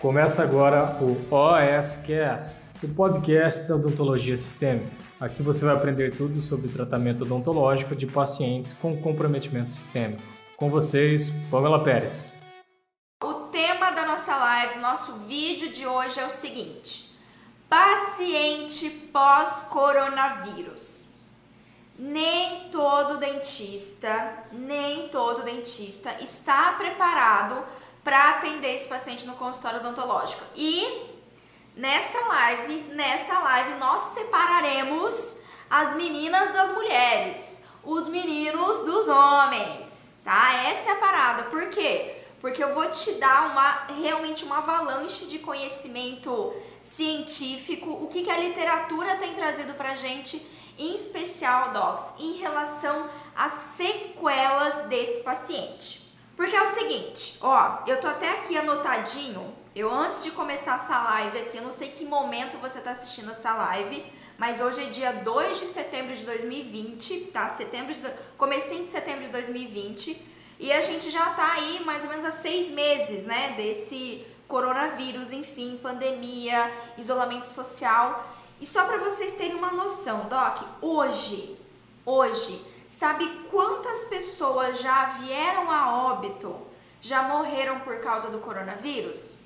Começa agora o OSCast, o podcast da odontologia sistêmica. Aqui você vai aprender tudo sobre tratamento odontológico de pacientes com comprometimento sistêmico. Com vocês, Pamela Pérez. O tema da nossa live, nosso vídeo de hoje é o seguinte: paciente pós-coronavírus. Nem todo dentista, nem todo dentista está preparado para atender esse paciente no consultório odontológico. E nessa live, nessa live nós separaremos as meninas das mulheres, os meninos dos homens, tá? Essa é a parada. Por quê? Porque eu vou te dar uma realmente uma avalanche de conhecimento científico, o que, que a literatura tem trazido pra gente, em especial, docs, em relação às sequelas desse paciente. Porque é o seguinte, ó, eu tô até aqui anotadinho. Eu antes de começar essa live aqui, eu não sei que momento você tá assistindo essa live, mas hoje é dia 2 de setembro de 2020, tá? Setembro de comecinho de setembro de 2020, e a gente já tá aí mais ou menos há seis meses, né, desse coronavírus, enfim, pandemia, isolamento social. E só para vocês terem uma noção, Doc, hoje, hoje Sabe quantas pessoas já vieram a óbito, já morreram por causa do coronavírus?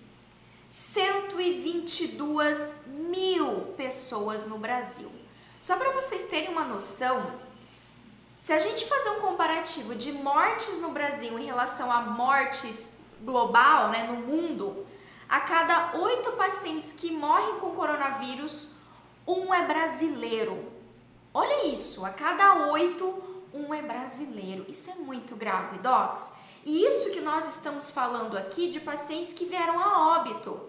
122 mil pessoas no Brasil. Só para vocês terem uma noção, se a gente fazer um comparativo de mortes no Brasil em relação a mortes global, né, no mundo, a cada oito pacientes que morrem com coronavírus, um é brasileiro. Olha isso, a cada oito, um é brasileiro. Isso é muito grave, docs. E isso que nós estamos falando aqui de pacientes que vieram a óbito.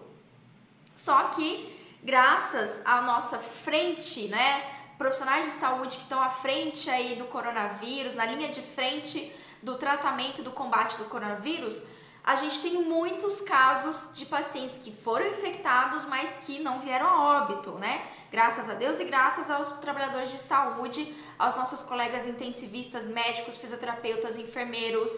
Só que, graças à nossa frente, né, profissionais de saúde que estão à frente aí do coronavírus, na linha de frente do tratamento do combate do coronavírus, a gente tem muitos casos de pacientes que foram infectados, mas que não vieram a óbito, né? Graças a Deus e graças aos trabalhadores de saúde, aos nossos colegas intensivistas, médicos, fisioterapeutas, enfermeiros,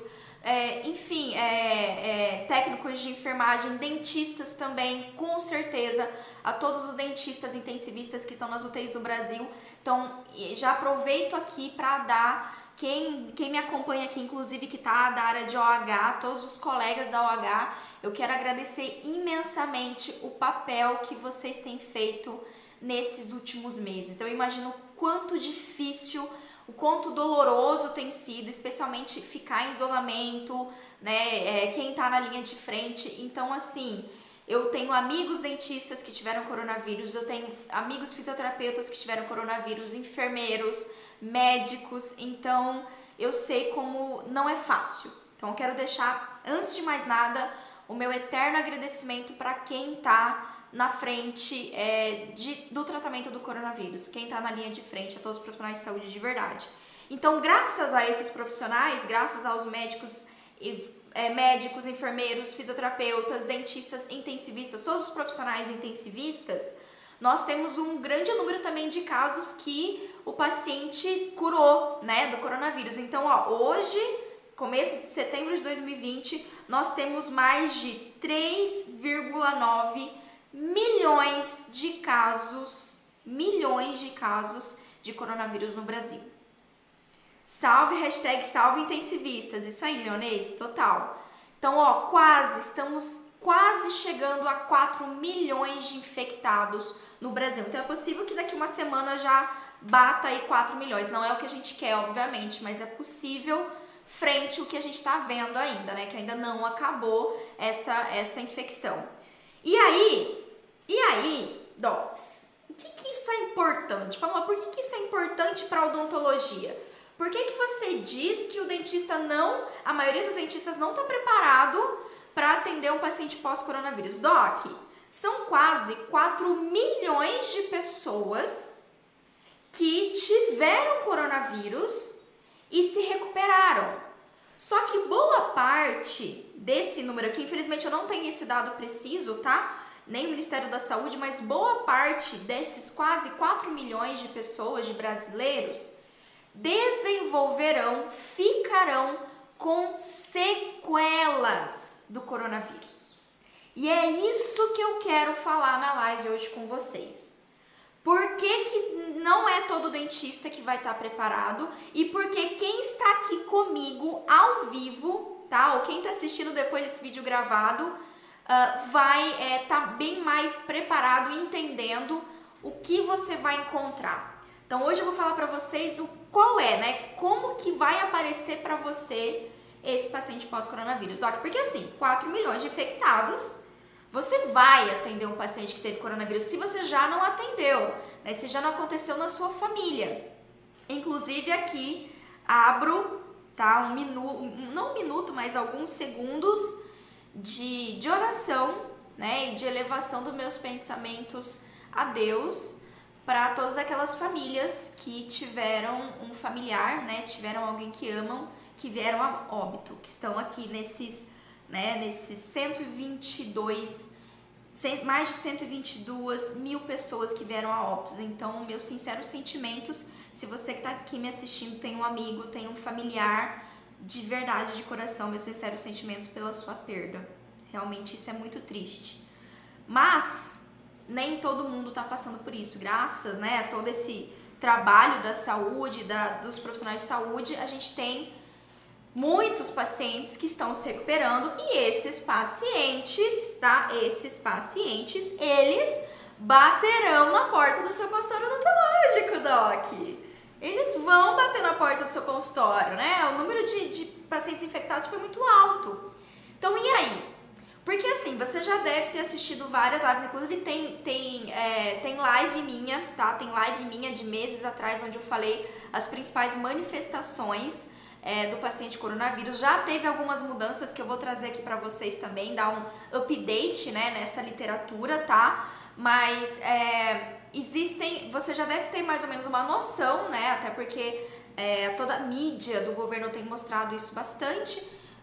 é, enfim, é, é, técnicos de enfermagem, dentistas também, com certeza, a todos os dentistas intensivistas que estão nas UTIs do Brasil. Então, já aproveito aqui para dar quem, quem me acompanha aqui, inclusive que está da área de OH, todos os colegas da OH, eu quero agradecer imensamente o papel que vocês têm feito nesses últimos meses. Eu imagino quanto difícil, o quanto doloroso tem sido, especialmente ficar em isolamento, né? É, quem tá na linha de frente. Então, assim, eu tenho amigos dentistas que tiveram coronavírus, eu tenho amigos fisioterapeutas que tiveram coronavírus, enfermeiros, médicos. Então, eu sei como não é fácil. Então, eu quero deixar, antes de mais nada, o meu eterno agradecimento para quem tá na frente é, de, do tratamento do coronavírus, quem está na linha de frente é todos os profissionais de saúde de verdade. Então, graças a esses profissionais, graças aos médicos, é, médicos, enfermeiros, fisioterapeutas, dentistas, intensivistas, todos os profissionais intensivistas, nós temos um grande número também de casos que o paciente curou, né, do coronavírus. Então, ó, hoje, começo de setembro de 2020, nós temos mais de 3,9 milhões de casos, milhões de casos de coronavírus no Brasil. Salve, hashtag salve intensivistas. Isso aí, Leonei, total. Então, ó, quase, estamos quase chegando a 4 milhões de infectados no Brasil. Então é possível que daqui uma semana já bata aí 4 milhões. Não é o que a gente quer, obviamente, mas é possível frente ao que a gente está vendo ainda, né? Que ainda não acabou essa, essa infecção. E aí, e aí, docs, o que, que isso é importante? Lá, por que, que isso é importante para odontologia? Por que, que você diz que o dentista não, a maioria dos dentistas não está preparado para atender um paciente pós-coronavírus? Doc, são quase 4 milhões de pessoas que tiveram coronavírus e se recuperaram. Só que boa parte desse número aqui, infelizmente eu não tenho esse dado preciso, tá? nem o Ministério da Saúde, mas boa parte desses quase 4 milhões de pessoas, de brasileiros, desenvolverão, ficarão com sequelas do coronavírus. E é isso que eu quero falar na live hoje com vocês. Por que, que não é todo dentista que vai estar preparado e por que quem está aqui comigo ao vivo, tá? Ou quem está assistindo depois desse vídeo gravado, uh, vai estar é, tá bem mais preparado entendendo o que você vai encontrar. Então hoje eu vou falar para vocês o qual é, né? Como que vai aparecer para você esse paciente pós-coronavírus, Doc? Porque assim, 4 milhões de infectados, você vai atender um paciente que teve coronavírus se você já não atendeu, né? Se já não aconteceu na sua família. Inclusive aqui abro, tá? Um minuto, não um minuto, mas alguns segundos de, de oração, né? E de elevação dos meus pensamentos a Deus para todas aquelas famílias que tiveram um familiar, né? Tiveram alguém que amam, que vieram a óbito, que estão aqui nesses né, nesses 122, mais de 122 mil pessoas que vieram a óbitos. Então, meus sinceros sentimentos, se você que está aqui me assistindo tem um amigo, tem um familiar, de verdade, de coração, meus sinceros sentimentos pela sua perda. Realmente isso é muito triste. Mas nem todo mundo está passando por isso. Graças né, a todo esse trabalho da saúde, da, dos profissionais de saúde, a gente tem muitos pacientes que estão se recuperando e esses pacientes, tá? Esses pacientes, eles baterão na porta do seu consultório odontológico, Doc. Eles vão bater na porta do seu consultório, né? O número de, de pacientes infectados foi muito alto. Então, e aí? Porque assim, você já deve ter assistido várias lives, inclusive tem, tem, é, tem live minha, tá? Tem live minha de meses atrás, onde eu falei as principais manifestações é, do paciente coronavírus. Já teve algumas mudanças que eu vou trazer aqui para vocês também, dar um update né, nessa literatura, tá? Mas é, existem, você já deve ter mais ou menos uma noção, né? Até porque é, toda a mídia do governo tem mostrado isso bastante,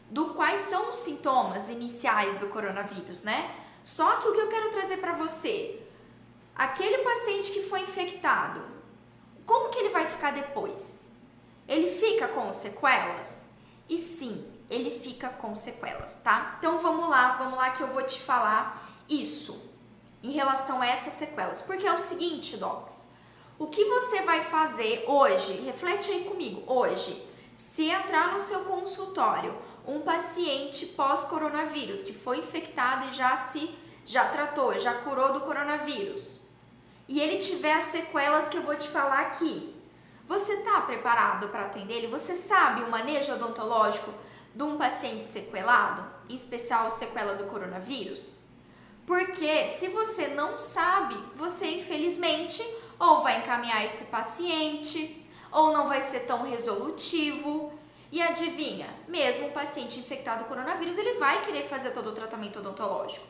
do quais são os sintomas iniciais do coronavírus, né? Só que o que eu quero trazer para você, aquele paciente que foi infectado, como que ele vai ficar depois? Ele fica com sequelas? E sim, ele fica com sequelas, tá? Então vamos lá, vamos lá que eu vou te falar isso em relação a essas sequelas. Porque é o seguinte, docs, o que você vai fazer hoje? Reflete aí comigo, hoje. Se entrar no seu consultório um paciente pós-coronavírus que foi infectado e já se já tratou, já curou do coronavírus, e ele tiver as sequelas que eu vou te falar aqui, você está preparado para atender ele? Você sabe o manejo odontológico de um paciente sequelado, em especial sequela do coronavírus? Porque se você não sabe, você infelizmente ou vai encaminhar esse paciente, ou não vai ser tão resolutivo. E adivinha, mesmo o paciente infectado com coronavírus, ele vai querer fazer todo o tratamento odontológico.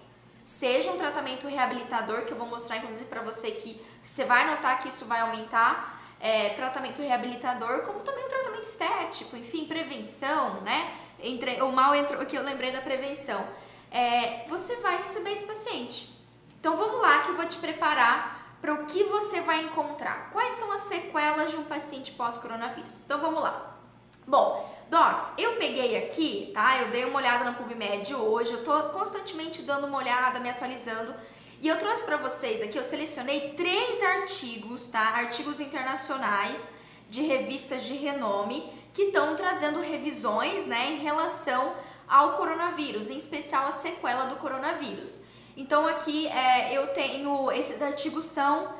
Seja um tratamento reabilitador, que eu vou mostrar inclusive para você que você vai notar que isso vai aumentar, é, tratamento reabilitador, como também o tratamento estético, enfim, prevenção, né? Entre, o mal entrou, que eu lembrei da prevenção. É, você vai receber esse paciente. Então vamos lá que eu vou te preparar para o que você vai encontrar. Quais são as sequelas de um paciente pós-coronavírus? Então vamos lá. Bom, Docs, eu peguei aqui, tá? Eu dei uma olhada na PubMed hoje, eu tô constantemente dando uma olhada, me atualizando e eu trouxe para vocês aqui, eu selecionei três artigos, tá? Artigos internacionais de revistas de renome que estão trazendo revisões, né, em relação ao coronavírus, em especial a sequela do coronavírus. Então aqui é, eu tenho esses artigos são,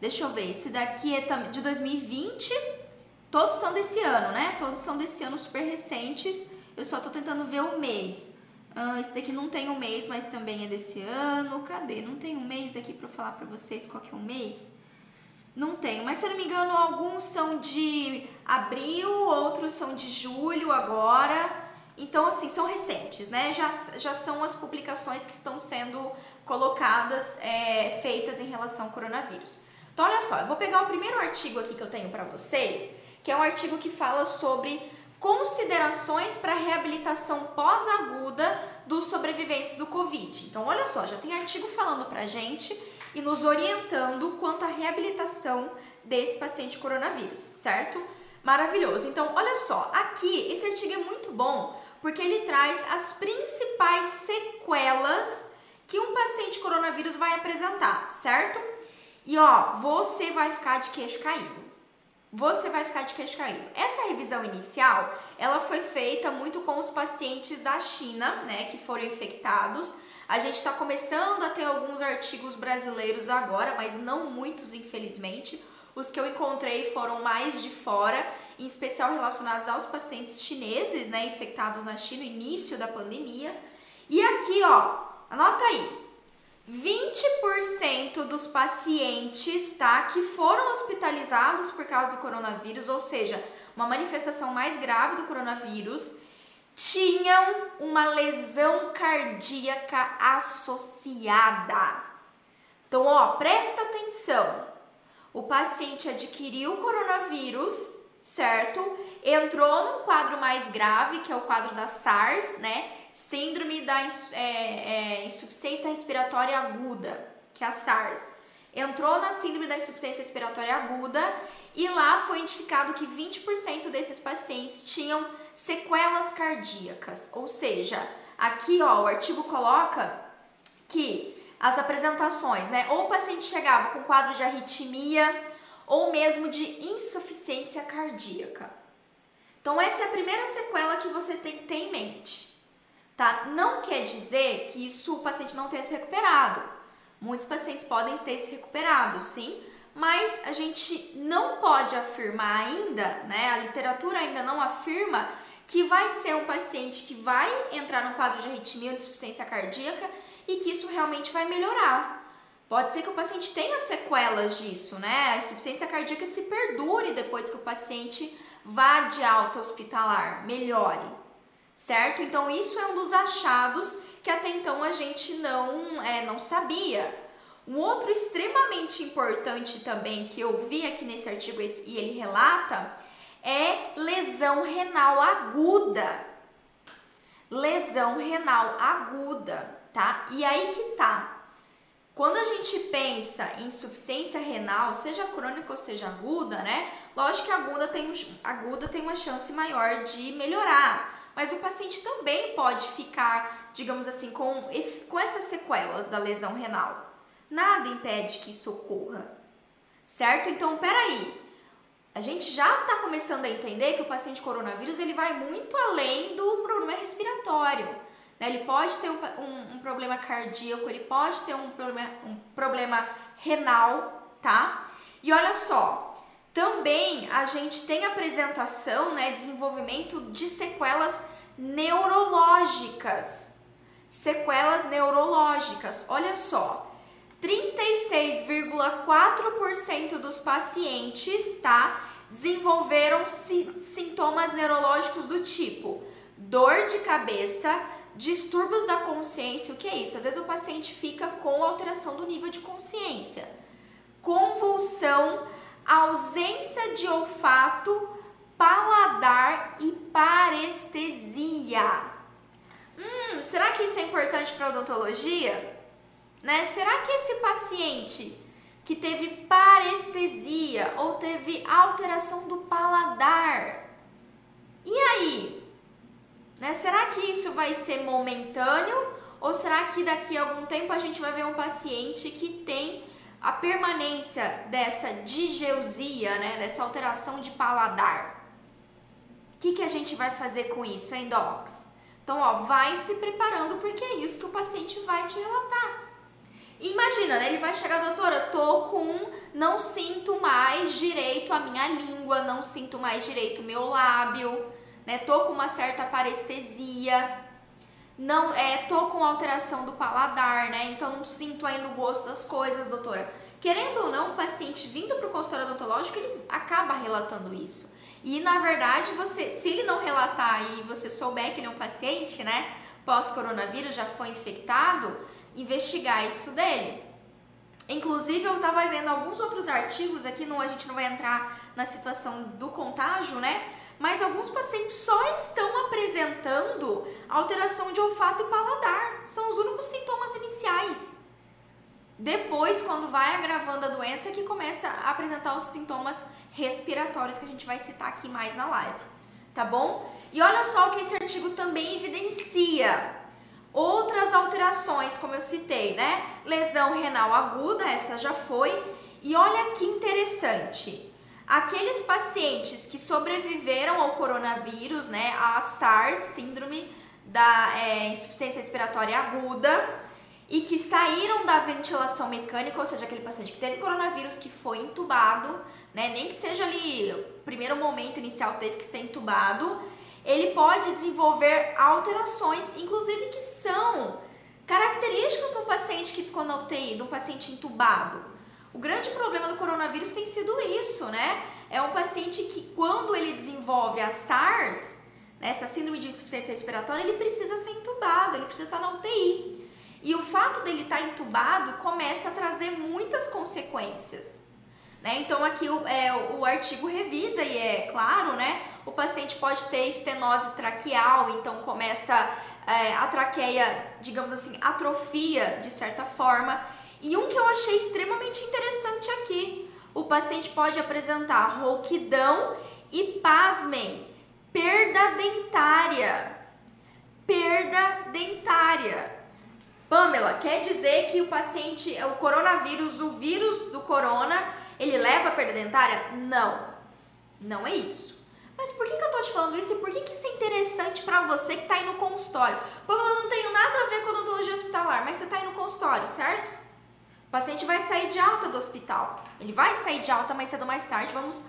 deixa eu ver, esse daqui é de 2020, todos são desse ano, né? Todos são desse ano super recentes. Eu só tô tentando ver o mês. Ah, esse daqui não tem um mês, mas também é desse ano. Cadê? Não tem um mês aqui para falar para vocês qual que é o mês? Não tenho, mas se eu não me engano, alguns são de abril, outros são de julho agora. Então, assim, são recentes, né? Já, já são as publicações que estão sendo colocadas, é, feitas em relação ao coronavírus. Então, olha só, eu vou pegar o primeiro artigo aqui que eu tenho para vocês, que é um artigo que fala sobre considerações para reabilitação pós-aguda dos sobreviventes do Covid. Então, olha só, já tem artigo falando para gente e nos orientando quanto à reabilitação desse paciente coronavírus, certo? Maravilhoso. Então, olha só, aqui esse artigo é muito bom porque ele traz as principais sequelas que um paciente coronavírus vai apresentar, certo? E ó, você vai ficar de queixo caído. Você vai ficar de queixo caído. Essa revisão inicial, ela foi feita muito com os pacientes da China, né, que foram infectados. A gente está começando a ter alguns artigos brasileiros agora, mas não muitos, infelizmente. Os que eu encontrei foram mais de fora, em especial relacionados aos pacientes chineses, né, infectados na China no início da pandemia. E aqui, ó, anota aí. 20% dos pacientes, tá, que foram hospitalizados por causa do coronavírus, ou seja, uma manifestação mais grave do coronavírus, tinham uma lesão cardíaca associada. Então, ó, presta atenção. O paciente adquiriu o coronavírus, certo? Entrou num quadro mais grave, que é o quadro da SARS, né? Síndrome da é, é, insuficiência respiratória aguda, que é a SARS. Entrou na síndrome da insuficiência respiratória aguda e lá foi identificado que 20% desses pacientes tinham sequelas cardíacas. Ou seja, aqui ó, o artigo coloca que as apresentações, né? Ou o paciente chegava com quadro de arritmia ou mesmo de insuficiência cardíaca. Então, essa é a primeira sequela que você tem que ter em mente, tá? Não quer dizer que isso o paciente não tenha se recuperado. Muitos pacientes podem ter se recuperado, sim, mas a gente não pode afirmar ainda, né? A literatura ainda não afirma que vai ser um paciente que vai entrar no quadro de arritmia ou insuficiência cardíaca e que isso realmente vai melhorar. Pode ser que o paciente tenha sequelas disso, né? A insuficiência cardíaca se perdure depois que o paciente vá de alta hospitalar, melhore, certo? Então, isso é um dos achados que até então a gente não, é, não sabia. Um outro extremamente importante também que eu vi aqui nesse artigo e ele relata é lesão renal aguda. Lesão renal aguda, tá? E aí que tá. Quando a gente pensa em insuficiência renal, seja crônica ou seja aguda, né? Lógico que aguda tem, aguda tem uma chance maior de melhorar, mas o paciente também pode ficar, digamos assim, com, com essas sequelas da lesão renal. Nada impede que isso ocorra, certo? Então, peraí, a gente já está começando a entender que o paciente coronavírus ele vai muito além do problema respiratório. Né? Ele pode ter um, um, um, problema cardíaco, ele pode ter um problema, um problema renal, tá? E olha só, também a gente tem apresentação, né, desenvolvimento de sequelas neurológicas. Sequelas neurológicas, olha só. 36,4% dos pacientes, tá, desenvolveram si sintomas neurológicos do tipo dor de cabeça, Distúrbios da consciência, o que é isso? Às vezes o paciente fica com alteração do nível de consciência. Convulsão, ausência de olfato, paladar e parestesia. Hum, será que isso é importante para odontologia? Né? Será que esse paciente que teve parestesia ou teve alteração do paladar, e aí? Né? Será que isso vai ser momentâneo ou será que daqui a algum tempo a gente vai ver um paciente que tem a permanência dessa digeusia, né, dessa alteração de paladar? O que, que a gente vai fazer com isso, hein, docs? Então, ó, vai se preparando porque é isso que o paciente vai te relatar. Imagina, né? Ele vai chegar, doutora, tô com, não sinto mais direito a minha língua, não sinto mais direito meu lábio, né? Tô com uma certa parestesia, não é, tô com alteração do paladar, né? Então não sinto ainda o gosto das coisas, doutora. Querendo ou não, o paciente vindo para o consultório odontológico, ele acaba relatando isso. E na verdade, você, se ele não relatar e você souber que ele é um paciente, né, pós-coronavírus, já foi infectado, investigar isso dele. Inclusive, eu estava vendo alguns outros artigos aqui, não, a gente não vai entrar na situação do contágio, né? Mas alguns pacientes só estão apresentando alteração de olfato e paladar. São os únicos sintomas iniciais. Depois, quando vai agravando a doença, é que começa a apresentar os sintomas respiratórios que a gente vai citar aqui mais na live, tá bom? E olha só o que esse artigo também evidencia. Outras alterações, como eu citei, né? Lesão renal aguda, essa já foi. E olha que interessante. Aqueles pacientes que sobreviveram ao coronavírus, né, a SARS, síndrome da é, insuficiência respiratória aguda, e que saíram da ventilação mecânica, ou seja, aquele paciente que teve coronavírus que foi entubado, né, nem que seja ali, primeiro momento inicial teve que ser entubado, ele pode desenvolver alterações, inclusive que são características do paciente que ficou na UTI, do paciente entubado. O grande problema do coronavírus tem sido isso, né? É um paciente que, quando ele desenvolve a SARS, né, essa síndrome de insuficiência respiratória, ele precisa ser entubado, ele precisa estar na UTI. E o fato dele estar entubado começa a trazer muitas consequências. Né? Então aqui o, é, o artigo revisa e é claro, né? O paciente pode ter estenose traqueal, então começa é, a traqueia, digamos assim, atrofia de certa forma. E um que eu achei extremamente interessante aqui, o paciente pode apresentar rouquidão e, pasmem, perda dentária. Perda dentária. Pamela, quer dizer que o paciente, o coronavírus, o vírus do corona, ele leva a perda dentária? Não, não é isso. Mas por que, que eu tô te falando isso e por que, que isso é interessante para você que tá aí no consultório? Pamela, eu não tenho nada a ver com odontologia hospitalar, mas você tá aí no consultório, certo? O paciente vai sair de alta do hospital. Ele vai sair de alta mais cedo ou mais tarde. Vamos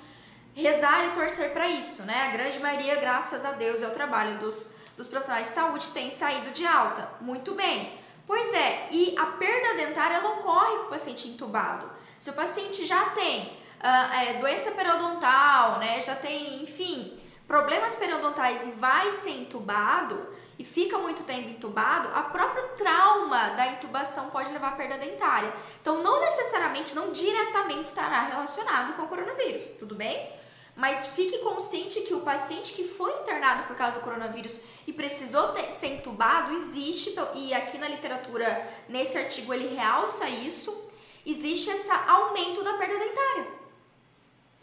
rezar e torcer para isso, né? A grande maioria, graças a Deus, é o trabalho dos, dos profissionais de saúde, tem saído de alta. Muito bem. Pois é, e a perda dentária ela ocorre com o paciente entubado. Se o paciente já tem uh, é, doença periodontal, né, já tem, enfim, problemas periodontais e vai ser entubado e fica muito tempo entubado, a próprio trauma da intubação pode levar à perda dentária. Então, não necessariamente, não diretamente estará relacionado com o coronavírus, tudo bem? Mas fique consciente que o paciente que foi internado por causa do coronavírus e precisou ter, ser entubado, existe, e aqui na literatura, nesse artigo, ele realça isso, existe esse aumento da perda dentária.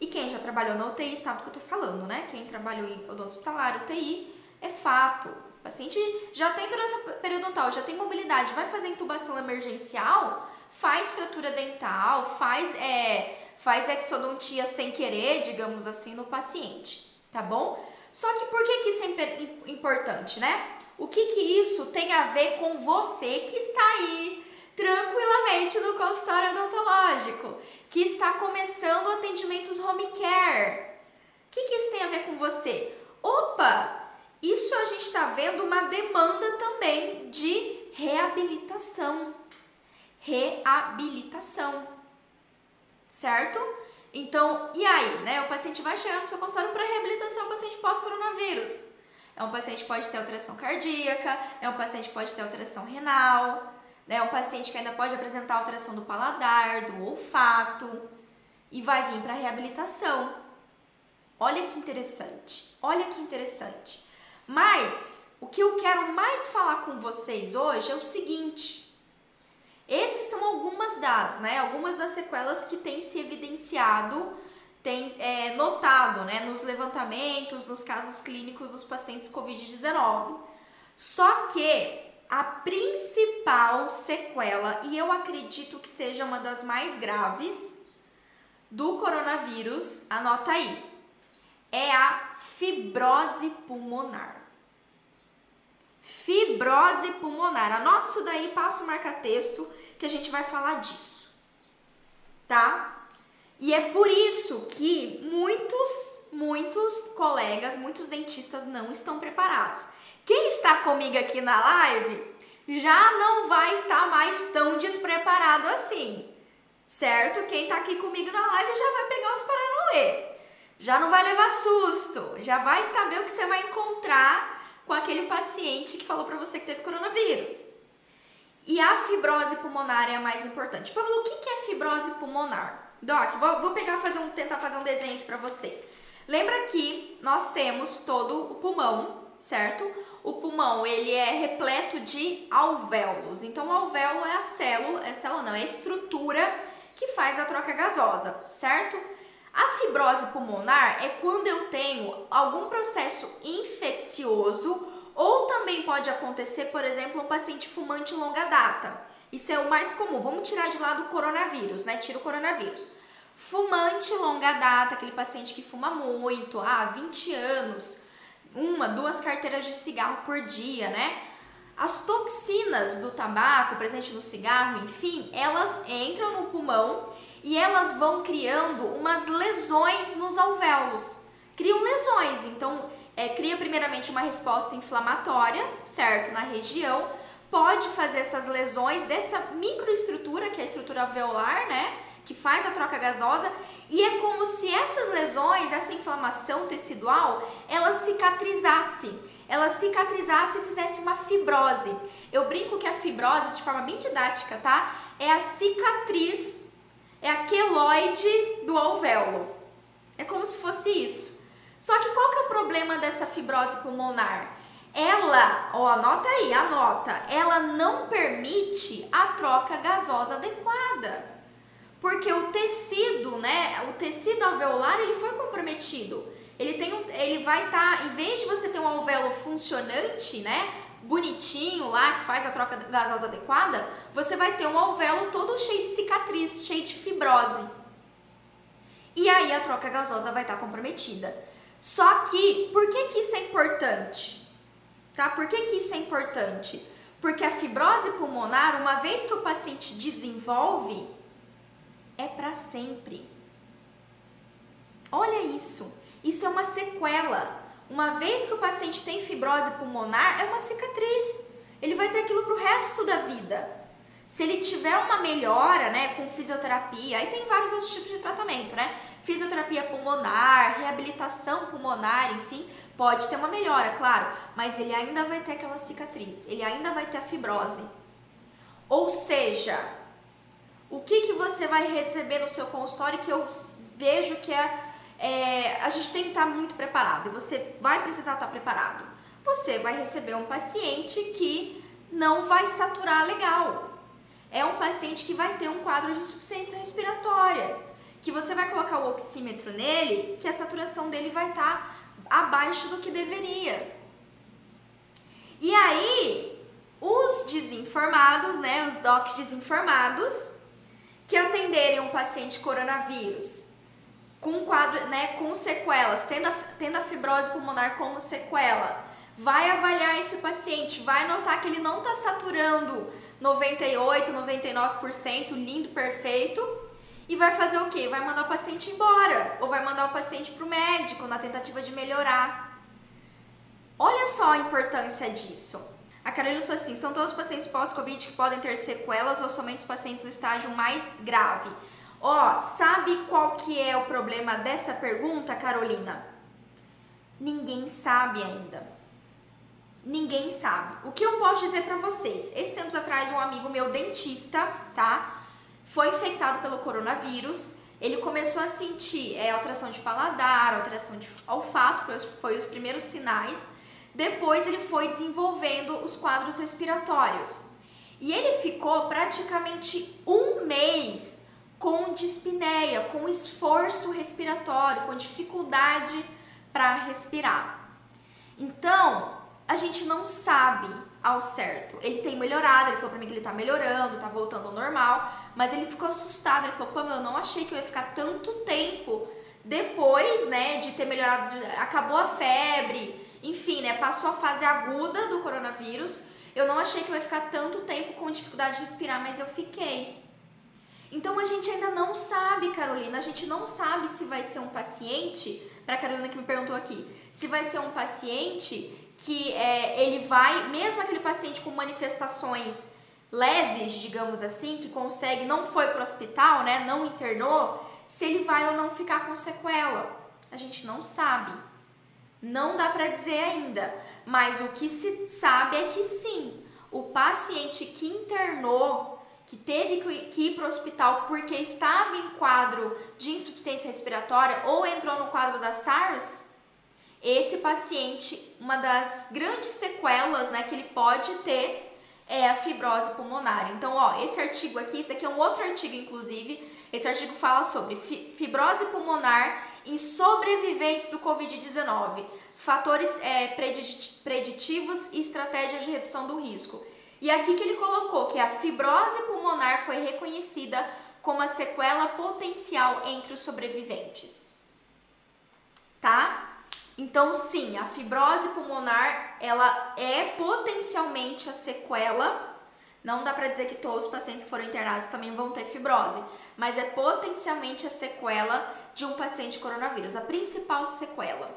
E quem já trabalhou na UTI sabe do que eu tô falando, né? Quem trabalhou em odonto hospitalar, UTI, é fato. Paciente já tem doença periodontal, já tem mobilidade, vai fazer intubação emergencial, faz fratura dental, faz é, faz exodontia sem querer, digamos assim, no paciente, tá bom? Só que por que, que isso é importante, né? O que, que isso tem a ver com você que está aí tranquilamente no consultório odontológico, que está começando atendimentos home care? O que, que isso tem a ver com você? Opa! Isso a está vendo uma demanda também de reabilitação. Reabilitação certo? Então, e aí, né? O paciente vai chegar no seu consultório para reabilitação, o paciente pós-coronavírus. É um paciente que pode ter alteração cardíaca, é um paciente que pode ter alteração renal, né? É um paciente que ainda pode apresentar alteração do paladar, do olfato e vai vir para reabilitação. Olha que interessante. Olha que interessante. Mas o que eu quero mais falar com vocês hoje é o seguinte: esses são algumas das, né? Algumas das sequelas que têm se evidenciado, têm é, notado, né? Nos levantamentos, nos casos clínicos dos pacientes Covid-19. Só que a principal sequela, e eu acredito que seja uma das mais graves do coronavírus, anota aí, é a fibrose pulmonar. Fibrose pulmonar. Anota isso daí, passa o marca-texto que a gente vai falar disso. Tá? E é por isso que muitos, muitos colegas, muitos dentistas não estão preparados. Quem está comigo aqui na live já não vai estar mais tão despreparado assim, certo? Quem está aqui comigo na live já vai pegar os Paranauê, já não vai levar susto, já vai saber o que você vai encontrar com aquele paciente que falou para você que teve coronavírus. E a fibrose pulmonar é a mais importante. Pablo, o que é fibrose pulmonar? Doc, vou, pegar fazer um, tentar fazer um desenho aqui para você. Lembra que nós temos todo o pulmão, certo? O pulmão ele é repleto de alvéolos. Então, o alvéolo é a célula, é a célula não, é a estrutura que faz a troca gasosa, certo? A fibrose pulmonar é quando eu tenho algum processo infeccioso Ou também pode acontecer, por exemplo, um paciente fumante longa data. Isso é o mais comum. Vamos tirar de lado o coronavírus, né? Tira o coronavírus. Fumante longa data, aquele paciente que fuma muito, há ah, 20 anos, uma, duas carteiras de cigarro por dia, né? As toxinas do tabaco presente no cigarro, enfim, elas entram no pulmão e elas vão criando umas lesões nos alvéolos. Criam lesões, então é, cria primeiramente uma resposta inflamatória, certo, na região, pode fazer essas lesões dessa microestrutura, que é a estrutura alveolar, né, que faz a troca gasosa, e é como se essas lesões, essa inflamação tecidual, ela cicatrizasse ela cicatrizasse e fizesse uma fibrose. Eu brinco que a fibrose, de forma bem didática, tá? É a cicatriz, é a queloide do alvéolo. É como se fosse isso. Só que qual que é o problema dessa fibrose pulmonar? Ela, ó, anota aí, anota, ela não permite a troca gasosa adequada. Porque o tecido, né, o tecido alveolar, ele foi comprometido ele tem um, ele vai estar, tá, em vez de você ter um alvéolo funcionante, né, bonitinho lá, que faz a troca gasosa adequada, você vai ter um alvéolo todo cheio de cicatriz, cheio de fibrose. E aí a troca gasosa vai estar comprometida. Só que, por que que isso é importante? Tá? Por que que isso é importante? Porque a fibrose pulmonar, uma vez que o paciente desenvolve, é para sempre. Olha isso. Isso é uma sequela. Uma vez que o paciente tem fibrose pulmonar, é uma cicatriz. Ele vai ter aquilo para o resto da vida. Se ele tiver uma melhora, né, com fisioterapia, aí tem vários outros tipos de tratamento, né? Fisioterapia pulmonar, reabilitação pulmonar, enfim, pode ter uma melhora, claro, mas ele ainda vai ter aquela cicatriz, ele ainda vai ter a fibrose. Ou seja, o que que você vai receber no seu consultório que eu vejo que é é, a gente tem que estar muito preparado você vai precisar estar preparado. Você vai receber um paciente que não vai saturar legal. É um paciente que vai ter um quadro de insuficiência respiratória, que você vai colocar o oxímetro nele, que a saturação dele vai estar abaixo do que deveria. E aí, os desinformados, né, os docs desinformados, que atenderem um paciente coronavírus com quadro, né, com sequelas, tendo a, tendo a fibrose pulmonar como sequela, vai avaliar esse paciente, vai notar que ele não está saturando 98, 99%, lindo, perfeito, e vai fazer o quê? Vai mandar o paciente embora, ou vai mandar o paciente para o médico na tentativa de melhorar. Olha só a importância disso. A Carolina falou assim: são todos os pacientes pós-Covid que podem ter sequelas ou somente os pacientes no estágio mais grave? Ó, sabe qual que é o problema dessa pergunta, Carolina? Ninguém sabe ainda. Ninguém sabe. O que eu posso dizer para vocês? Esses tempos atrás, um amigo meu dentista, tá? Foi infectado pelo coronavírus. Ele começou a sentir é, alteração de paladar, alteração de olfato, foi os primeiros sinais. Depois ele foi desenvolvendo os quadros respiratórios. E ele ficou praticamente um mês com dispneia, com esforço respiratório, com dificuldade para respirar. Então, a gente não sabe ao certo. Ele tem melhorado, ele falou para mim que ele tá melhorando, tá voltando ao normal, mas ele ficou assustado, ele falou: "Pô, eu não achei que eu ia ficar tanto tempo depois, né, de ter melhorado, acabou a febre, enfim, né, passou a fase aguda do coronavírus. Eu não achei que eu ia ficar tanto tempo com dificuldade de respirar, mas eu fiquei. Então a gente ainda não sabe, Carolina, a gente não sabe se vai ser um paciente, para Carolina que me perguntou aqui, se vai ser um paciente que é, ele vai, mesmo aquele paciente com manifestações leves, digamos assim, que consegue, não foi para o hospital, né, não internou, se ele vai ou não ficar com sequela. A gente não sabe. Não dá para dizer ainda, mas o que se sabe é que sim, o paciente que internou que teve que ir para o hospital porque estava em quadro de insuficiência respiratória ou entrou no quadro da SARS, esse paciente, uma das grandes sequelas né, que ele pode ter é a fibrose pulmonar. Então, ó, esse artigo aqui, esse aqui é um outro artigo, inclusive, esse artigo fala sobre fibrose pulmonar em sobreviventes do Covid-19, fatores é, preditivos e estratégias de redução do risco. E aqui que ele colocou que a fibrose pulmonar foi reconhecida como a sequela potencial entre os sobreviventes. Tá? Então, sim, a fibrose pulmonar, ela é potencialmente a sequela não dá para dizer que todos os pacientes que foram internados também vão ter fibrose, mas é potencialmente a sequela de um paciente coronavírus, a principal sequela.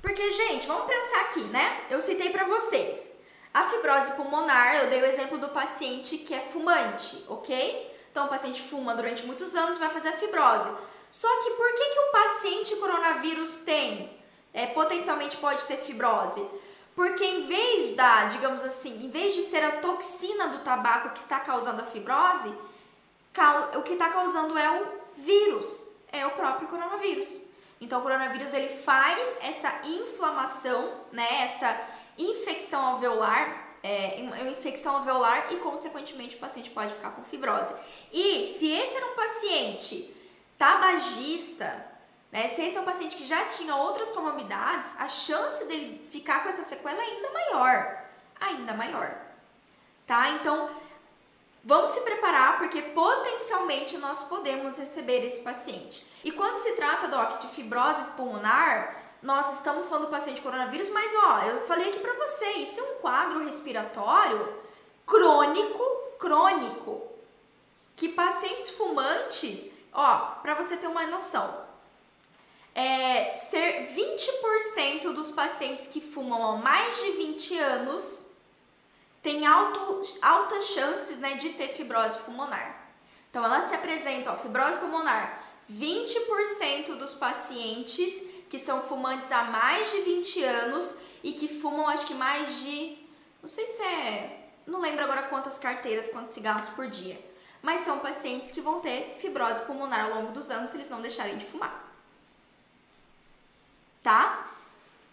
Porque, gente, vamos pensar aqui, né? Eu citei para vocês. A fibrose pulmonar, eu dei o exemplo do paciente que é fumante, ok? Então, o paciente fuma durante muitos anos, vai fazer a fibrose. Só que por que, que o paciente coronavírus tem? É, potencialmente pode ter fibrose? Porque em vez da, digamos assim, em vez de ser a toxina do tabaco que está causando a fibrose, o que está causando é o vírus, é o próprio coronavírus. Então o coronavírus ele faz essa inflamação, né, essa infecção alveolar, é, infecção alveolar e consequentemente o paciente pode ficar com fibrose. E se esse era um paciente tabagista, né? Se esse é um paciente que já tinha outras comorbidades, a chance dele ficar com essa sequela é ainda maior. Ainda maior. Tá? Então, vamos se preparar porque potencialmente nós podemos receber esse paciente. E quando se trata, Doc, de fibrose pulmonar, nós estamos falando do paciente coronavírus, mas ó, eu falei aqui para você, isso é um quadro respiratório crônico, crônico, que pacientes fumantes, ó, para você ter uma noção, é, ser 20% dos pacientes que fumam há mais de 20 anos tem alto, altas chances né, de ter fibrose pulmonar. Então, ela se apresenta, ó, fibrose pulmonar, 20% dos pacientes que são fumantes há mais de 20 anos e que fumam, acho que mais de, não sei se é, não lembro agora quantas carteiras, quantos cigarros por dia. Mas são pacientes que vão ter fibrose pulmonar ao longo dos anos se eles não deixarem de fumar tá?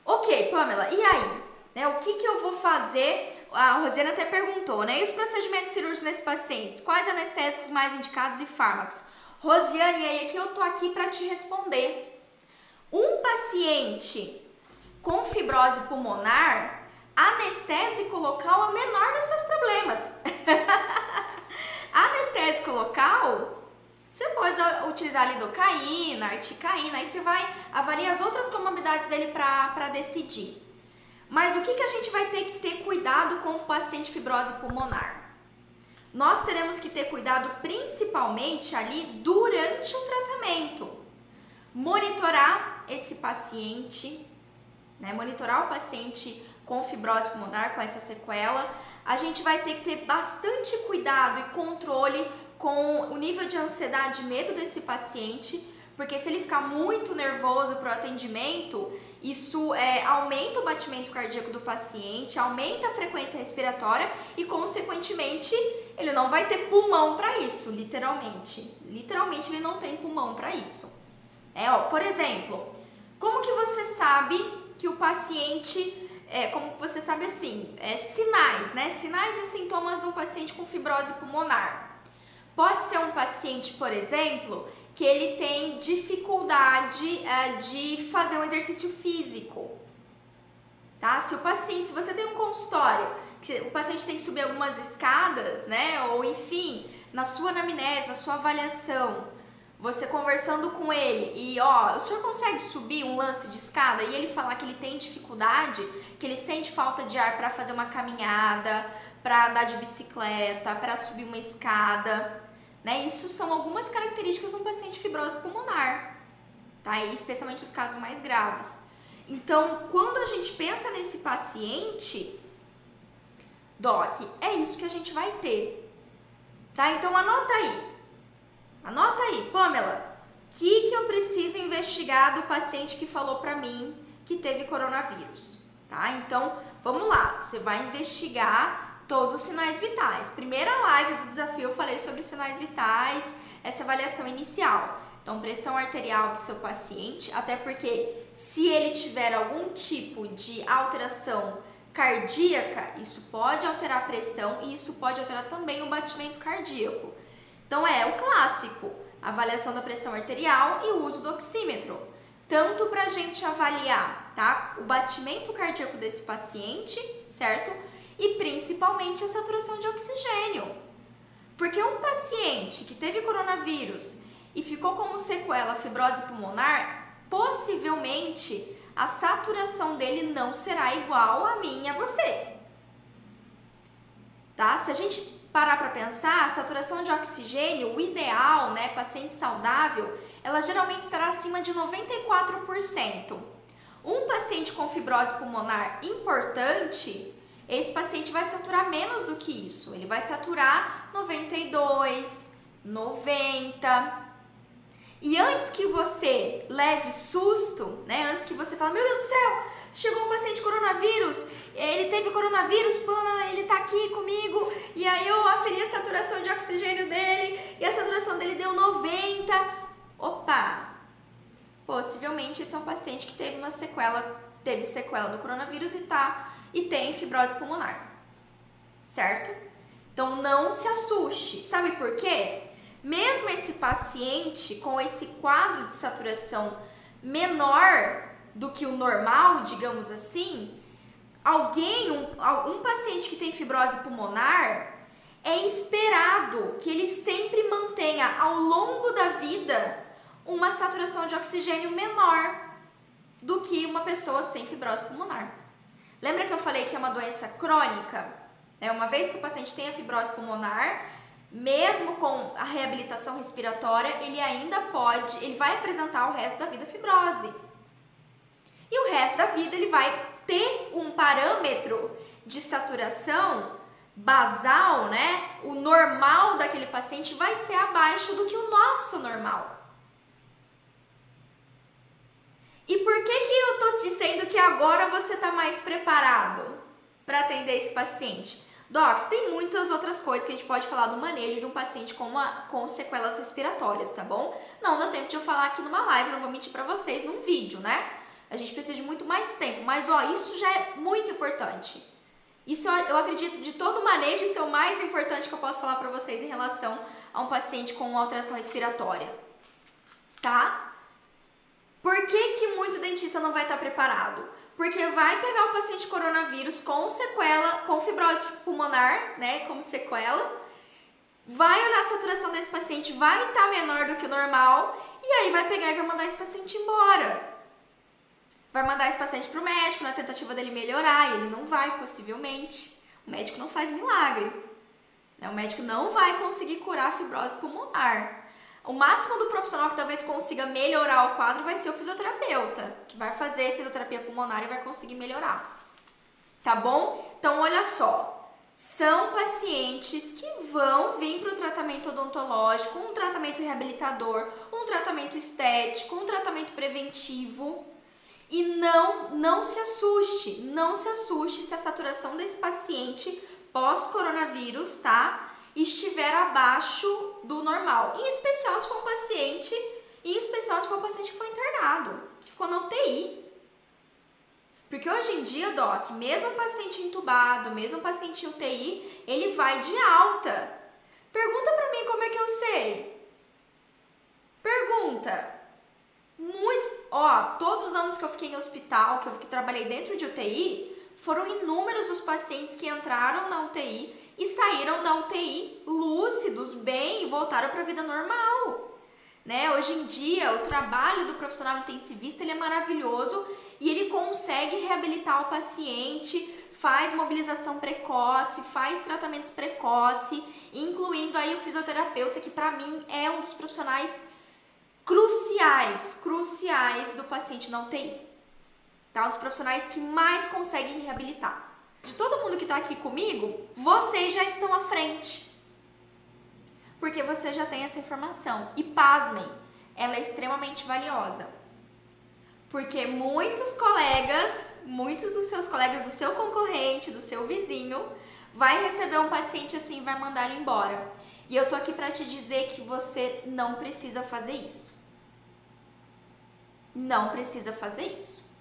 Ok, Pamela, e aí? Né, o que, que eu vou fazer? A Rosiana até perguntou, né? E os procedimentos cirúrgicos nesses pacientes? Quais anestésicos mais indicados e fármacos? Rosiane, e aí aqui eu tô aqui para te responder. Um paciente com fibrose pulmonar, anestésico local é o menor dos seus problemas. anestésico local você pode utilizar lidocaína, articaína, aí você vai avaliar as outras comorbidades dele para decidir. Mas o que, que a gente vai ter que ter cuidado com o paciente fibrose pulmonar? Nós teremos que ter cuidado principalmente ali durante o tratamento. Monitorar esse paciente, né? monitorar o paciente com fibrose pulmonar, com essa sequela. A gente vai ter que ter bastante cuidado e controle com o nível de ansiedade e medo desse paciente, porque se ele ficar muito nervoso para o atendimento, isso é, aumenta o batimento cardíaco do paciente, aumenta a frequência respiratória e, consequentemente, ele não vai ter pulmão para isso, literalmente. Literalmente, ele não tem pulmão para isso. É, ó, por exemplo, como que você sabe que o paciente, é, como você sabe assim, é, sinais, né? Sinais e sintomas do paciente com fibrose pulmonar. Pode ser um paciente, por exemplo, que ele tem dificuldade uh, de fazer um exercício físico. Tá? Se o paciente, se você tem um consultório, que o paciente tem que subir algumas escadas, né? Ou enfim, na sua anamnese, na sua avaliação, você conversando com ele e ó, o senhor consegue subir um lance de escada e ele falar que ele tem dificuldade, que ele sente falta de ar para fazer uma caminhada, para andar de bicicleta, para subir uma escada. Né? Isso são algumas características de um paciente fibrose pulmonar, tá? E especialmente os casos mais graves. Então, quando a gente pensa nesse paciente, doc, é isso que a gente vai ter, tá? Então, anota aí. Anota aí, Pamela. O que, que eu preciso investigar do paciente que falou para mim que teve coronavírus, tá? Então, vamos lá. Você vai investigar todos os sinais vitais. Primeira live do desafio eu falei sobre sinais vitais, essa avaliação inicial. Então, pressão arterial do seu paciente, até porque se ele tiver algum tipo de alteração cardíaca, isso pode alterar a pressão e isso pode alterar também o batimento cardíaco. Então, é o clássico: avaliação da pressão arterial e o uso do oxímetro. tanto para a gente avaliar, tá? O batimento cardíaco desse paciente, certo? E principalmente a saturação de oxigênio. Porque um paciente que teve coronavírus e ficou como sequela fibrose pulmonar, possivelmente a saturação dele não será igual a e a você. Tá? Se a gente parar para pensar, a saturação de oxigênio, o ideal, né, paciente saudável, ela geralmente estará acima de 94%. Um paciente com fibrose pulmonar importante, esse paciente vai saturar menos do que isso. Ele vai saturar 92, 90. E antes que você leve susto, né? Antes que você fale, meu Deus do céu, chegou um paciente coronavírus, ele teve coronavírus, Pamela, ele tá aqui comigo, e aí eu aferi a saturação de oxigênio dele, e a saturação dele deu 90. Opa! Possivelmente esse é um paciente que teve uma sequela, teve sequela do coronavírus e tá e tem fibrose pulmonar. Certo? Então não se assuste. Sabe por quê? Mesmo esse paciente com esse quadro de saturação menor do que o normal, digamos assim, alguém, um, um paciente que tem fibrose pulmonar, é esperado que ele sempre mantenha ao longo da vida uma saturação de oxigênio menor do que uma pessoa sem fibrose pulmonar. Lembra que eu falei que é uma doença crônica? É uma vez que o paciente tem a fibrose pulmonar, mesmo com a reabilitação respiratória, ele ainda pode, ele vai apresentar o resto da vida fibrose. E o resto da vida ele vai ter um parâmetro de saturação basal, né? O normal daquele paciente vai ser abaixo do que o nosso normal. E por que que eu tô dizendo que agora você tá mais preparado para atender esse paciente? Docs, tem muitas outras coisas que a gente pode falar do manejo de um paciente com, uma, com sequelas respiratórias, tá bom? Não dá tempo de eu falar aqui numa live, não vou mentir para vocês, num vídeo, né? A gente precisa de muito mais tempo, mas ó, isso já é muito importante. Isso eu, eu acredito de todo manejo, isso é o mais importante que eu posso falar para vocês em relação a um paciente com alteração respiratória. Tá? Por que, que muito dentista não vai estar preparado? Porque vai pegar o paciente coronavírus com sequela, com fibrose pulmonar, né, como sequela, vai olhar a saturação desse paciente, vai estar menor do que o normal, e aí vai pegar e vai mandar esse paciente embora vai mandar esse paciente para o médico na tentativa dele melhorar, e ele não vai, possivelmente. O médico não faz milagre. Né? O médico não vai conseguir curar a fibrose pulmonar. O máximo do profissional que talvez consiga melhorar o quadro vai ser o fisioterapeuta, que vai fazer fisioterapia pulmonar e vai conseguir melhorar. Tá bom? Então, olha só. São pacientes que vão vir para o tratamento odontológico, um tratamento reabilitador, um tratamento estético, um tratamento preventivo e não, não se assuste, não se assuste se a saturação desse paciente pós-coronavírus, tá? Estiver abaixo do normal. Em especial se for um paciente, em especial se for um paciente que foi internado, que ficou na UTI. Porque hoje em dia, Doc, mesmo um paciente entubado, mesmo um paciente UTI, ele vai de alta. Pergunta pra mim como é que eu sei. Pergunta. Muitos, ó, todos os anos que eu fiquei em hospital, que eu trabalhei dentro de UTI, foram inúmeros os pacientes que entraram na UTI e saíram da UTI lúcidos, bem e voltaram para a vida normal. Né? Hoje em dia, o trabalho do profissional intensivista ele é maravilhoso e ele consegue reabilitar o paciente, faz mobilização precoce, faz tratamentos precoce, incluindo aí o fisioterapeuta, que para mim é um dos profissionais cruciais, cruciais do paciente na UTI. Tá? Os profissionais que mais conseguem reabilitar. De todo mundo que está aqui comigo, vocês já estão à frente. Porque você já tem essa informação. E pasmem, ela é extremamente valiosa. Porque muitos colegas, muitos dos seus colegas, do seu concorrente, do seu vizinho, vai receber um paciente assim e vai mandar ele embora. E eu tô aqui para te dizer que você não precisa fazer isso não precisa fazer isso,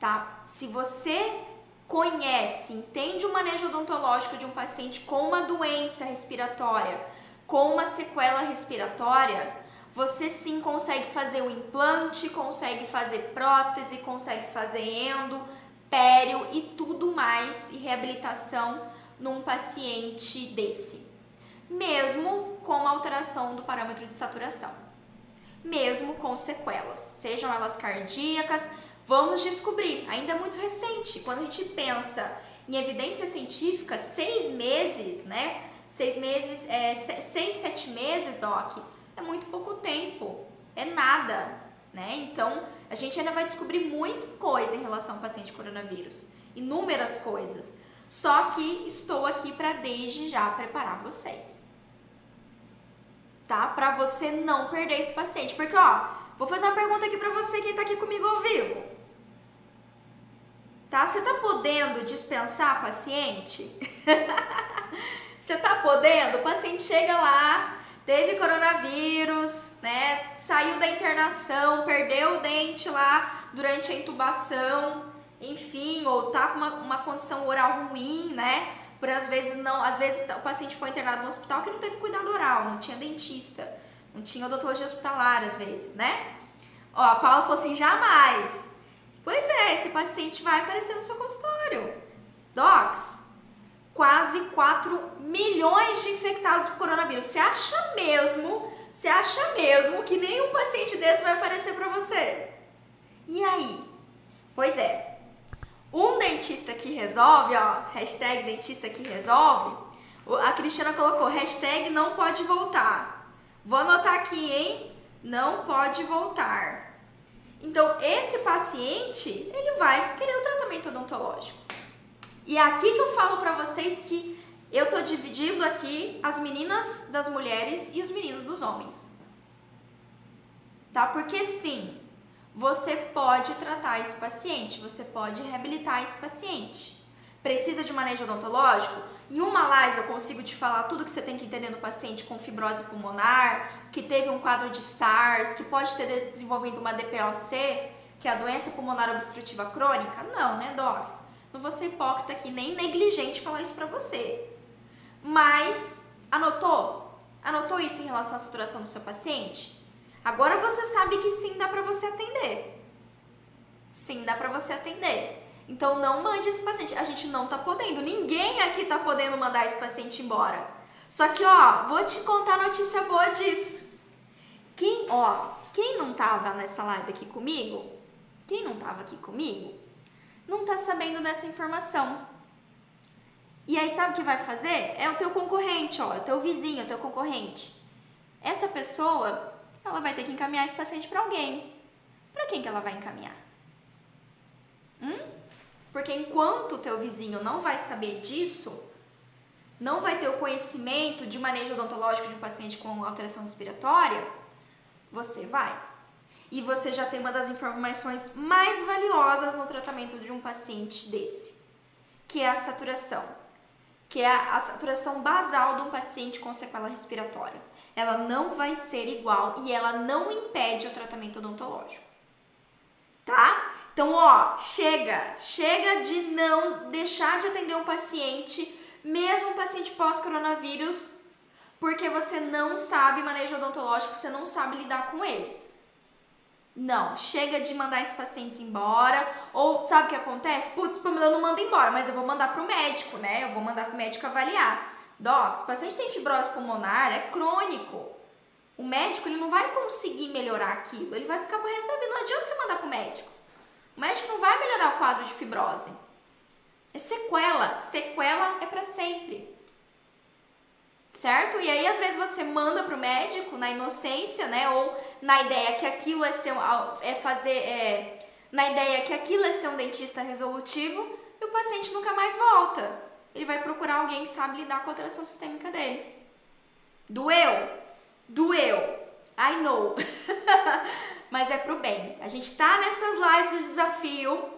tá? Se você conhece, entende o manejo odontológico de um paciente com uma doença respiratória, com uma sequela respiratória, você sim consegue fazer o implante, consegue fazer prótese, consegue fazer endo, pério e tudo mais e reabilitação num paciente desse. Mesmo com alteração do parâmetro de saturação. Mesmo com sequelas, sejam elas cardíacas, vamos descobrir. Ainda é muito recente. Quando a gente pensa em evidência científica, seis meses, né? Seis meses, é, seis, sete meses, Doc, é muito pouco tempo, é nada, né? Então, a gente ainda vai descobrir muita coisa em relação ao paciente coronavírus, inúmeras coisas. Só que estou aqui para desde já preparar vocês. Tá? Para você não perder esse paciente, porque ó, vou fazer uma pergunta aqui para você que tá aqui comigo ao vivo. Tá? Você tá podendo dispensar paciente? você tá podendo? O paciente chega lá, teve coronavírus, né? Saiu da internação, perdeu o dente lá durante a intubação, enfim, ou tá com uma, uma condição oral ruim, né? Por às vezes não, às vezes o paciente foi internado no hospital que não teve cuidado oral, não tinha dentista, não tinha odontologia hospitalar às vezes, né? Ó, a Paula falou assim, jamais. Pois é, esse paciente vai aparecer no seu consultório. Docs, quase 4 milhões de infectados por coronavírus. Você acha mesmo, você acha mesmo que nenhum paciente desse vai aparecer para você? E aí? Pois é, um dentista que resolve, ó, hashtag dentista que resolve, a Cristiana colocou, hashtag não pode voltar. Vou anotar aqui, hein? Não pode voltar. Então, esse paciente, ele vai querer o tratamento odontológico. E é aqui que eu falo para vocês que eu tô dividindo aqui as meninas das mulheres e os meninos dos homens. Tá? Porque sim, você pode tratar esse paciente, você pode reabilitar esse paciente. Precisa de manejo odontológico? Em uma live eu consigo te falar tudo que você tem que entender no paciente com fibrose pulmonar, que teve um quadro de SARS, que pode ter desenvolvido uma DPOC, que é a doença pulmonar obstrutiva crônica? Não, né, Docs? Não vou ser hipócrita aqui, nem negligente falar isso pra você. Mas, anotou? Anotou isso em relação à saturação do seu paciente? Agora você sabe que sim dá pra você atender. Sim, dá pra você atender. Então não mande esse paciente. A gente não tá podendo. Ninguém aqui tá podendo mandar esse paciente embora. Só que, ó, vou te contar notícia boa disso. Quem, ó, quem não tava nessa live aqui comigo, quem não tava aqui comigo, não tá sabendo dessa informação. E aí sabe o que vai fazer? É o teu concorrente, ó, é o teu vizinho, é o teu concorrente. Essa pessoa, ela vai ter que encaminhar esse paciente para alguém. Para quem que ela vai encaminhar? Hum? Porque enquanto o teu vizinho não vai saber disso, não vai ter o conhecimento de manejo odontológico de um paciente com alteração respiratória, você vai. E você já tem uma das informações mais valiosas no tratamento de um paciente desse, que é a saturação, que é a saturação basal de um paciente com sequela respiratória. Ela não vai ser igual e ela não impede o tratamento odontológico. Tá? Então, ó, chega, chega de não deixar de atender um paciente mesmo o paciente pós-coronavírus, porque você não sabe manejo odontológico, você não sabe lidar com ele. Não, chega de mandar esses pacientes embora. Ou sabe o que acontece? Putz, eu não mando embora, mas eu vou mandar pro médico, né? Eu vou mandar pro médico avaliar. Docs, paciente tem fibrose pulmonar, é crônico. O médico ele não vai conseguir melhorar aquilo, ele vai ficar pro resto da vida. Não adianta você mandar pro médico. O médico não vai melhorar o quadro de fibrose. É sequela. Sequela é para sempre. Certo? E aí, às vezes, você manda pro médico na inocência, né? Ou na ideia que aquilo é é fazer. É, na ideia que aquilo é ser um dentista resolutivo, e o paciente nunca mais volta. Ele vai procurar alguém que sabe lidar com a alteração sistêmica dele. Doeu? Doeu. I know. Mas é pro bem. A gente tá nessas lives de desafio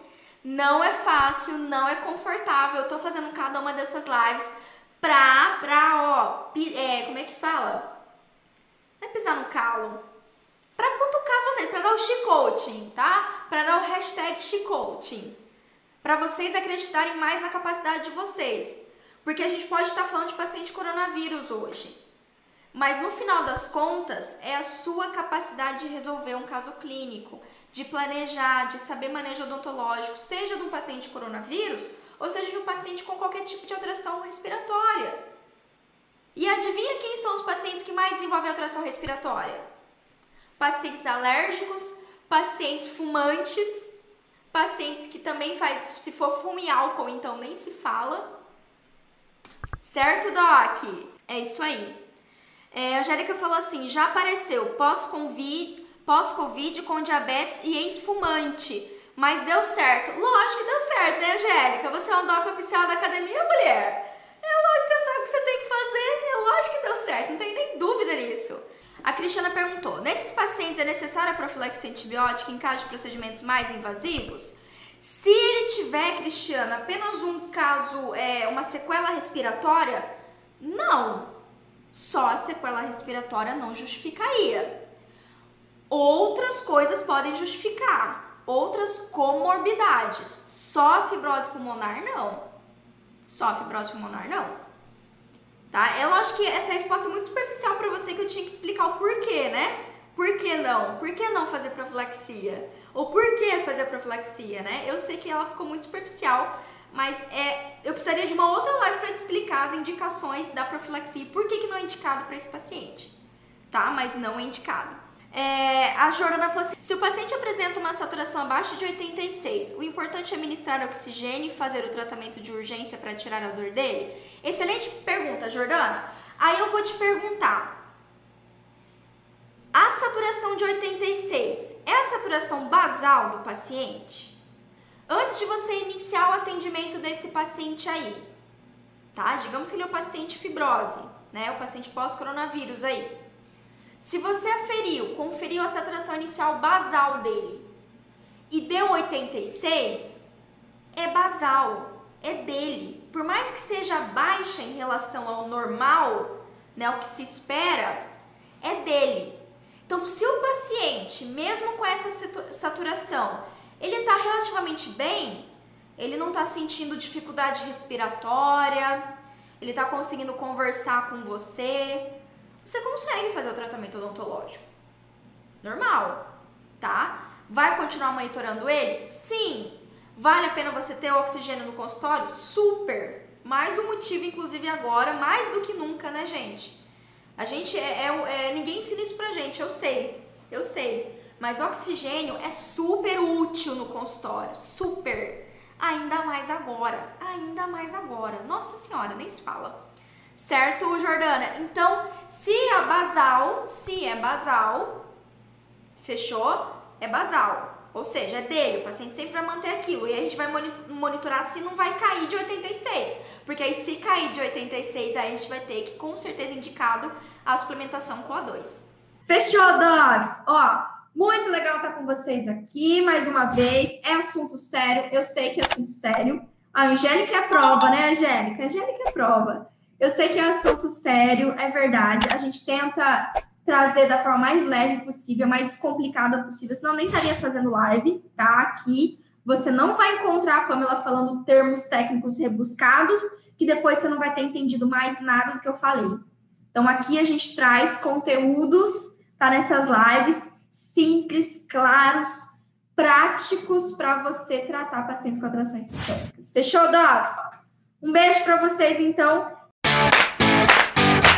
não é fácil, não é confortável. Eu tô fazendo cada uma dessas lives pra, pra ó, é, como é que fala? Não é pisar no calo. Pra cutucar vocês, pra dar o chicote, tá? Pra dar o hashtag chicote. Pra vocês acreditarem mais na capacidade de vocês. Porque a gente pode estar falando de paciente coronavírus hoje. Mas no final das contas, é a sua capacidade de resolver um caso clínico, de planejar, de saber manejo odontológico, seja de um paciente coronavírus ou seja de um paciente com qualquer tipo de alteração respiratória. E adivinha quem são os pacientes que mais desenvolvem alteração respiratória? Pacientes alérgicos, pacientes fumantes, pacientes que também faz, se for fumo e álcool, então nem se fala. Certo, Doc? É isso aí. É, a Angélica falou assim: já apareceu pós-Covid pós -COVID, com diabetes e ex-fumante, mas deu certo. Lógico que deu certo, né, Angélica? Você é um doc oficial da academia, mulher. É lógico, você sabe o que você tem que fazer. É lógico que deu certo, não tem nem dúvida nisso. A Cristiana perguntou: nesses pacientes é necessária a profilaxia antibiótica em caso de procedimentos mais invasivos? Se ele tiver, Cristiana, apenas um caso, é, uma sequela respiratória, não só a sequela respiratória não justificaria. Outras coisas podem justificar, outras comorbidades. Só a fibrose pulmonar não. Só a fibrose pulmonar não. Tá? Eu acho que essa resposta é muito superficial para você que eu tinha que explicar o porquê, né? Por que não? Por que não fazer profilaxia? Ou por que fazer profilaxia, né? Eu sei que ela ficou muito superficial, mas é, eu precisaria de uma outra live para explicar as indicações da profilaxia e por que, que não é indicado para esse paciente, tá? Mas não é indicado. É, a Jordana falou assim: se o paciente apresenta uma saturação abaixo de 86, o importante é ministrar oxigênio e fazer o tratamento de urgência para tirar a dor dele? Excelente pergunta, Jordana. Aí eu vou te perguntar: a saturação de 86 é a saturação basal do paciente? Antes de você iniciar o atendimento desse paciente aí, tá? Digamos que ele é o paciente fibrose, né? O paciente pós-coronavírus aí. Se você aferiu, conferiu a saturação inicial basal dele e deu 86, é basal, é dele. Por mais que seja baixa em relação ao normal, né, o que se espera, é dele. Então, se o paciente, mesmo com essa saturação, ele está relativamente bem, ele não está sentindo dificuldade respiratória, ele está conseguindo conversar com você, você consegue fazer o tratamento odontológico. Normal, tá? Vai continuar monitorando ele? Sim. Vale a pena você ter o oxigênio no consultório? Super. Mais um motivo, inclusive agora, mais do que nunca, né, gente? A gente é, é, é ninguém ensina isso pra gente, eu sei, eu sei. Mas oxigênio é super útil no consultório, super. Ainda mais agora, ainda mais agora. Nossa senhora, nem se fala. Certo, Jordana? Então, se é basal, se é basal, fechou? É basal. Ou seja, é dele, o paciente sempre vai manter aquilo. E a gente vai monitorar se não vai cair de 86. Porque aí, se cair de 86, aí a gente vai ter que, com certeza, indicado a suplementação com A2. Fechou, dogs! Ó, muito legal estar com vocês aqui mais uma vez. É assunto sério, eu sei que é assunto sério. A Angélica é a prova, né, Angélica? A Angélica é a prova. Eu sei que é assunto sério, é verdade. A gente tenta trazer da forma mais leve possível, mais descomplicada possível, senão nem estaria fazendo live, tá? Aqui você não vai encontrar a Pamela falando termos técnicos rebuscados, que depois você não vai ter entendido mais nada do que eu falei. Então aqui a gente traz conteúdos, tá nessas lives simples, claros, práticos para você tratar pacientes com atrações sistêmicas. Fechou, dogs? Um beijo para vocês, então.